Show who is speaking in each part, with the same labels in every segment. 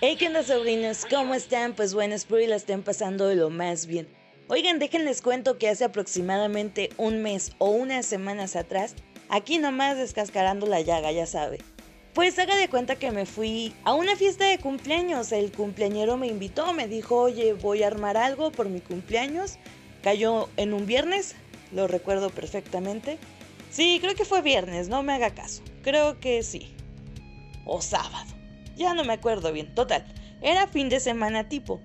Speaker 1: Hey, ¿qué sobrinos? ¿Cómo están? Pues bueno, espero y la estén pasando de lo más bien. Oigan, déjenles cuento que hace aproximadamente un mes o unas semanas atrás, aquí nomás descascarando la llaga, ya sabe. Pues haga de cuenta que me fui a una fiesta de cumpleaños. El cumpleañero me invitó, me dijo, oye, voy a armar algo por mi cumpleaños. Cayó en un viernes, lo recuerdo perfectamente. Sí, creo que fue viernes, no me haga caso. Creo que sí. O sábado. Ya no me acuerdo bien. Total, era fin de semana tipo.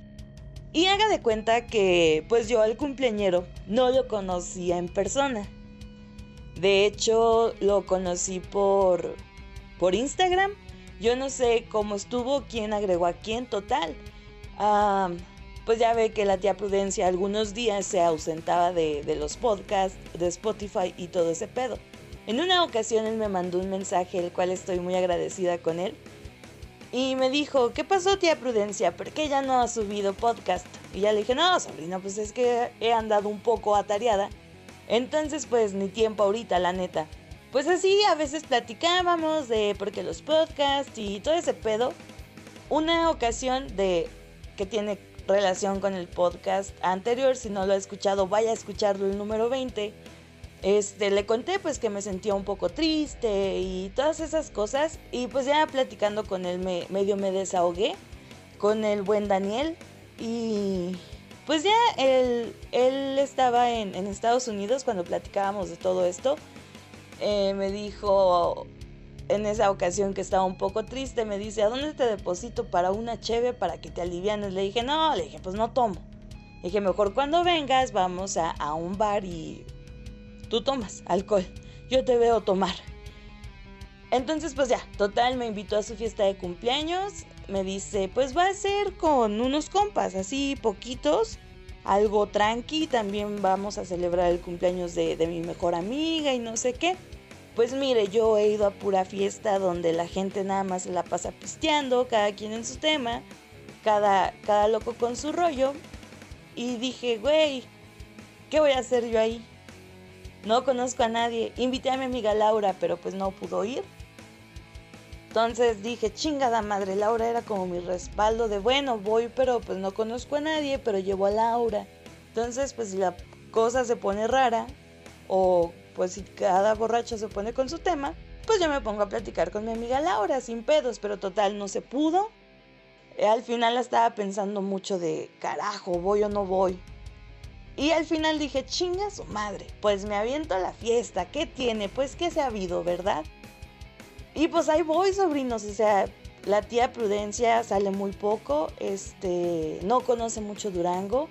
Speaker 1: Y haga de cuenta que pues yo al cumpleañero no lo conocía en persona. De hecho, lo conocí por por Instagram. Yo no sé cómo estuvo, quién agregó a quién, total. pues ya ve que la tía Prudencia algunos días se ausentaba de, de los podcasts, de Spotify y todo ese pedo. En una ocasión él me mandó un mensaje, el cual estoy muy agradecida con él y me dijo, ¿qué pasó tía Prudencia? ¿Por qué ya no ha subido podcast? Y ya le dije, no, sobrina, pues es que he andado un poco atareada. Entonces, pues ni tiempo ahorita, la neta. Pues así a veces platicábamos de por qué los podcasts y todo ese pedo. Una ocasión de que tiene relación con el podcast anterior, si no lo ha escuchado, vaya a escucharlo el número 20 este, le conté pues que me sentía un poco triste y todas esas cosas. Y pues ya platicando con él me, medio me desahogué con el buen Daniel. Y pues ya él, él estaba en, Estados Unidos cuando platicábamos de todo esto. Eh, me dijo en esa ocasión que estaba un poco triste, me dice, ¿a dónde te deposito para una cheve para que te alivianes? Le dije, no, le dije, pues no tomo. Le dije, mejor cuando vengas vamos a, a un bar y tú tomas alcohol, yo te veo tomar. Entonces, pues ya, total, me invitó a su fiesta de cumpleaños. Me dice, pues va a ser con unos compas, así poquitos, algo tranqui. También vamos a celebrar el cumpleaños de, mi mejor amiga y no sé qué. Pues mire, yo he ido a pura fiesta donde la gente nada más se la pasa pisteando, cada quien en su tema, cada, cada loco con su rollo. Y dije, güey, ¿qué voy a hacer yo ahí? No conozco a nadie. Invité a mi amiga Laura, pero pues no pudo ir. Entonces dije, chingada madre, Laura era como mi respaldo de, bueno, voy, pero pues no conozco a nadie, pero llevo a Laura. Entonces, pues si la cosa se pone rara, o pues si cada borracho se pone con su tema, pues yo me pongo a platicar con mi amiga Laura sin pedos, pero total no se pudo. Al final estaba pensando mucho de, carajo, voy o no voy. Y al final dije, chinga su madre, pues me aviento a la fiesta, ¿qué tiene? Pues que se ha habido, ¿verdad? Y pues ahí voy, sobrinos, o sea, la tía Prudencia sale muy poco, este, no conoce mucho Durango,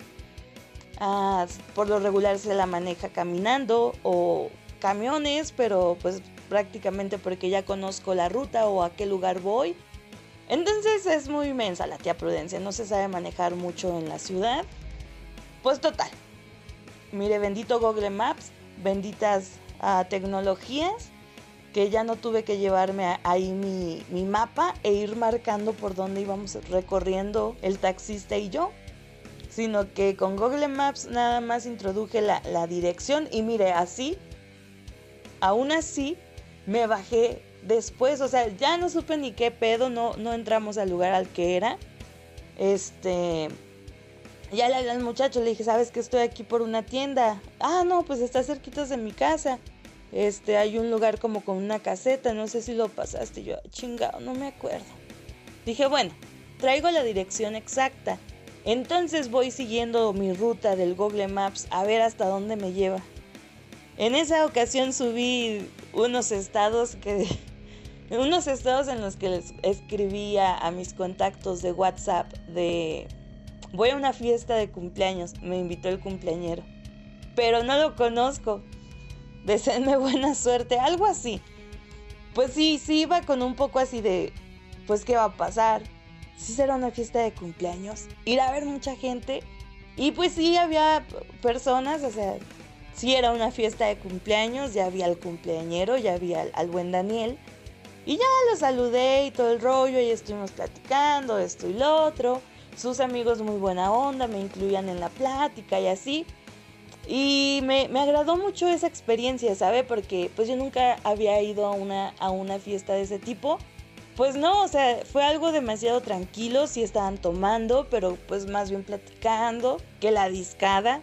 Speaker 1: ah, por lo regular se la maneja caminando o camiones, pero pues prácticamente porque ya conozco la ruta o a qué lugar voy. Entonces es muy inmensa la tía Prudencia, no se sabe manejar mucho en la ciudad. Pues total, Mire, bendito Google Maps, benditas ah, tecnologías, que ya no tuve que llevarme ahí mi, mapa e ir marcando por dónde íbamos recorriendo el taxista y yo, sino que con Google Maps nada más introduje la, la dirección y mire, así, aún así, me bajé después, o sea, ya no supe ni qué pedo, no, no entramos al lugar al que era. Este, ya le hablé al muchacho, le dije, ¿sabes que estoy aquí por una tienda? Ah, no, pues está cerquita de mi casa. Este, hay un lugar como con una caseta, no sé si lo pasaste. Yo, chingado, no me acuerdo. Dije, bueno, traigo la dirección exacta. Entonces voy siguiendo mi ruta del Google Maps a ver hasta dónde me lleva. En esa ocasión subí unos estados que unos estados en los que les escribía a mis contactos de WhatsApp de Voy a una fiesta de cumpleaños, me invitó el cumpleañero. Pero no lo conozco. Deseenme buena suerte, algo así. Pues sí, sí iba con un poco así de, pues qué va a pasar. Si será una fiesta de cumpleaños. Ir a ver mucha gente. Y pues sí había personas, o sea, sí era una fiesta de cumpleaños, ya había al cumpleañero, ya había al, al buen Daniel. Y ya lo saludé y todo el rollo, y estuvimos platicando, esto y lo otro. Sus amigos muy buena onda, me incluían en la plática y así. Y me, me, agradó mucho esa experiencia, ¿sabe? Porque pues yo nunca había ido a una, a una fiesta de ese tipo. Pues no, o sea, fue algo demasiado tranquilo, sí estaban tomando, pero pues más bien platicando que la discada.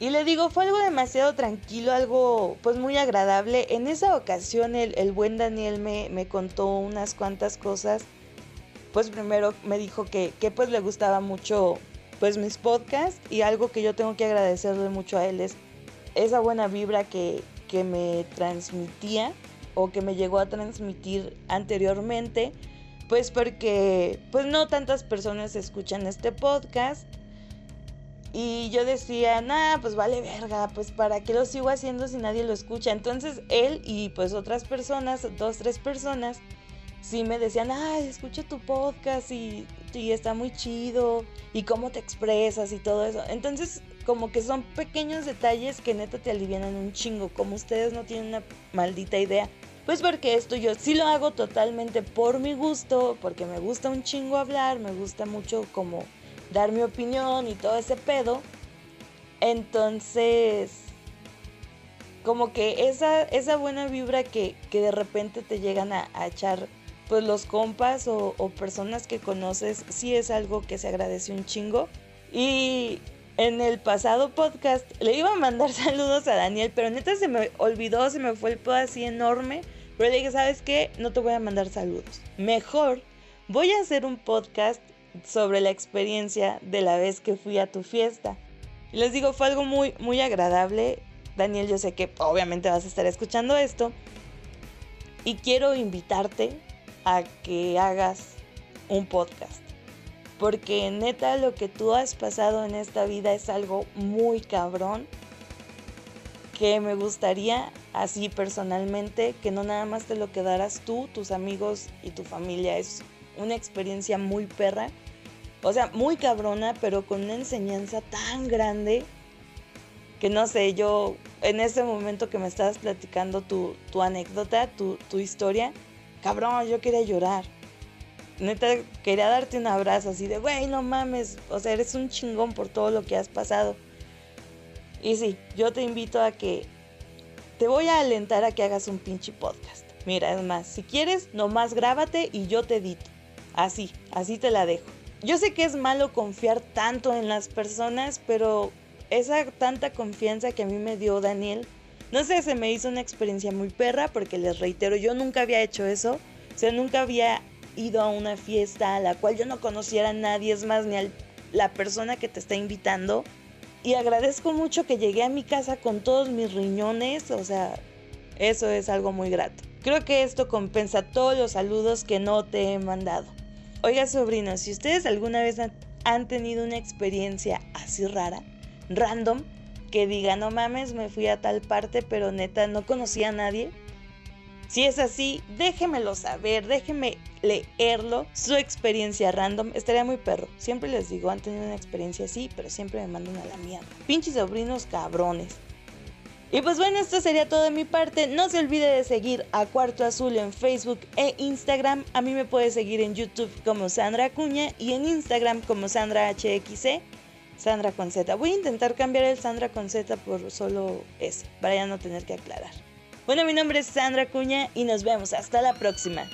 Speaker 1: Y le digo, fue algo demasiado tranquilo, algo pues muy agradable. En esa ocasión el, el buen Daniel me, me, contó unas cuantas cosas. Pues primero me dijo que, que pues le gustaba mucho pues mis podcasts y algo que yo tengo que agradecerle mucho a él es esa buena vibra que, que me transmitía o que me llegó a transmitir anteriormente, pues porque pues no tantas personas escuchan este podcast y yo decía, nah, pues vale verga, pues para qué lo sigo haciendo si nadie lo escucha. Entonces él y pues otras personas, dos, tres personas, sí me decían, ay, escucha tu podcast y, y está muy chido y cómo te expresas y todo eso. Entonces como que son pequeños detalles que neta te alivian un chingo, como ustedes no tienen una maldita idea. Pues porque esto yo sí lo hago totalmente por mi gusto, porque me gusta un chingo hablar, me gusta mucho como dar mi opinión y todo ese pedo. Entonces, como que esa, esa buena vibra que, que de repente te llegan a, a echar pues los compas o, personas que conoces, sí es algo que se agradece un chingo. Y en el pasado podcast le iba a mandar saludos a Daniel, pero neta se me olvidó, se me fue el pedo así enorme. Pero le dije, ¿sabes qué? No te voy a mandar saludos. Mejor voy a hacer un podcast sobre la experiencia de la vez que fui a tu fiesta. Y les digo, fue algo muy, muy agradable. Daniel, yo sé que obviamente vas a estar escuchando esto. Y quiero invitarte a que hagas un podcast. Porque neta lo que tú has pasado en esta vida es algo muy cabrón. Que me gustaría así personalmente que no nada más te lo quedaras tú, tus amigos y tu familia. Es una experiencia muy perra. O sea, muy cabrona, pero con una enseñanza tan grande que no sé, yo en ese momento que me estabas platicando tu, tu anécdota, tu, tu, historia, cabrón, yo quería llorar. Neta, quería darte un abrazo así de, güey, no mames, o sea, eres un chingón por todo lo que has pasado. Y sí, yo te invito a que te voy a alentar a que hagas un pinche podcast. Mira, es más, si quieres, nomás grábate y yo te edito. Así, así te la dejo. Yo sé que es malo confiar tanto en las personas, pero esa tanta confianza que a mí me dio Daniel, no sé, se me hizo una experiencia muy perra porque les reitero, yo nunca había hecho eso. O sea, nunca había ido a una fiesta a la cual yo no conociera a nadie, es más, ni a la persona que te está invitando. Y agradezco mucho que llegué a mi casa con todos mis riñones, o sea, eso es algo muy grato. Creo que esto compensa todos los saludos que no te he mandado. Oiga, sobrinos, si ustedes alguna vez han tenido una experiencia así rara, random, que diga, no mames, me fui a tal parte, pero neta no conocía a nadie. Si es así, déjemelo saber, déjenme leerlo, su experiencia random. Estaría muy perro. Siempre les digo, han tenido una experiencia así, pero siempre me mandan a la mierda. Pinches sobrinos cabrones. Y pues bueno, esto sería todo de mi parte. No se olvide de seguir a Cuarto Azul en Facebook e Instagram. A mí me puede seguir en YouTube como Sandra Acuña y en Instagram como Sandra HXC. Sandra con Z. Voy a intentar cambiar el Sandra con Z por solo S, para ya no tener que aclarar. Bueno, mi nombre es Sandra Acuña y nos vemos. Hasta la próxima.